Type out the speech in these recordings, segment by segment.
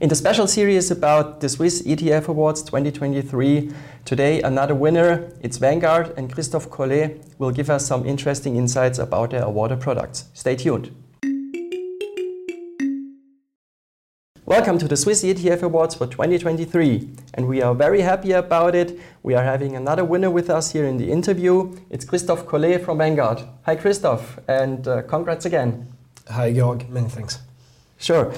In the special series about the Swiss ETF Awards 2023, today another winner, it's Vanguard, and Christophe Collet will give us some interesting insights about their awarded products. Stay tuned. Welcome to the Swiss ETF Awards for 2023, and we are very happy about it. We are having another winner with us here in the interview. It's Christophe Collet from Vanguard. Hi, Christophe, and uh, congrats again. Hi, Georg. Many thanks. Sure.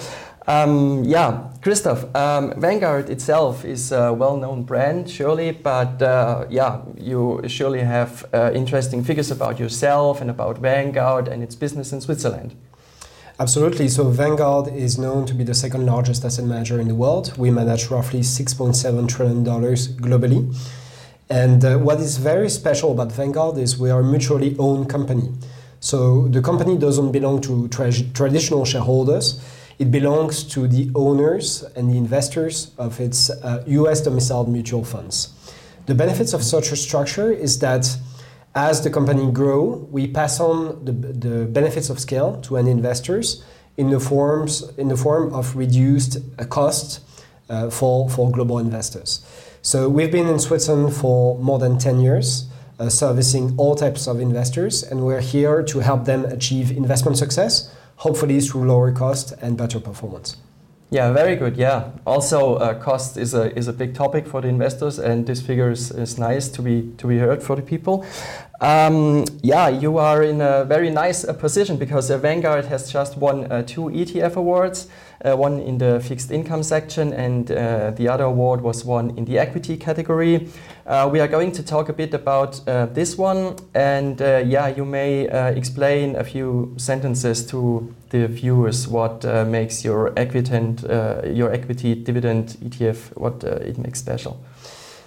Um, yeah, Christoph, um, Vanguard itself is a well-known brand, surely, but uh, yeah, you surely have uh, interesting figures about yourself and about Vanguard and its business in Switzerland. Absolutely. So Vanguard is known to be the second largest asset manager in the world. We manage roughly $6.7 trillion globally. And uh, what is very special about Vanguard is we are a mutually owned company. So the company doesn't belong to tra- traditional shareholders it belongs to the owners and the investors of its uh, US domiciled mutual funds. The benefits of such a structure is that as the company grow, we pass on the, the benefits of scale to end investors in the forms in the form of reduced uh, cost uh, for, for global investors. So we've been in Switzerland for more than 10 years, uh, servicing all types of investors, and we're here to help them achieve investment success hopefully through lower cost and better performance. Yeah, very good. Yeah. Also, uh, cost is a is a big topic for the investors, and this figure is, is nice to be to be heard for the people. Um, yeah, you are in a very nice uh, position because uh, Vanguard has just won uh, two ETF awards, uh, one in the fixed income section, and uh, the other award was won in the equity category. Uh, we are going to talk a bit about this one, and yeah, you may explain a few sentences to the viewers what makes your your equity dividend ETF what it makes special.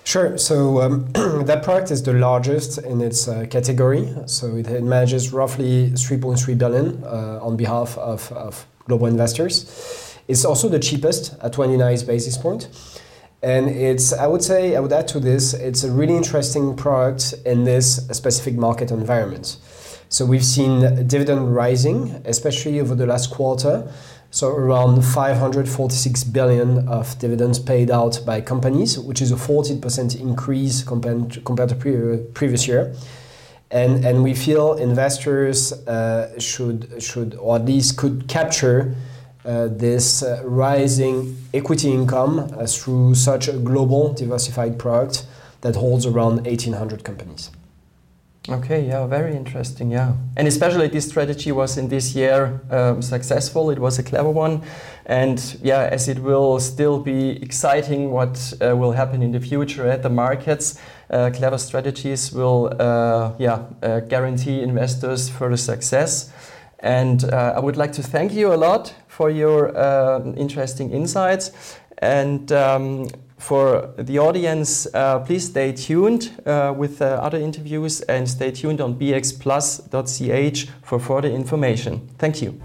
Sure. So um, that product is the largest in its uh, category. So it, it, manages roughly 3.3 billion uh, on behalf of, of, global investors. It's also the cheapest at 29 basis point. And it's, I would say, I would add to this, it's a really interesting product in this specific market environment. So we've seen dividend rising, especially over the last quarter. So around 546 billion of dividends paid out by companies, which is a 14% increase compared to, compared to pre- previous year. And, and we feel investors uh, should, should, or at least could capture uh, this uh, rising equity income uh, through such a global diversified product that holds around 1,800 companies. Okay, yeah, very interesting, yeah. And especially this strategy was in this year um, successful. It was a clever one. And yeah, as it will still be exciting what uh, will happen in the future at the markets, uh, clever strategies will uh, yeah, uh, guarantee investors further success. And uh, I would like to thank you a lot for your uh, interesting insights. And um, for the audience, uh, please stay tuned uh, with uh, other interviews and stay tuned on bxplus.ch for further information. Thank you.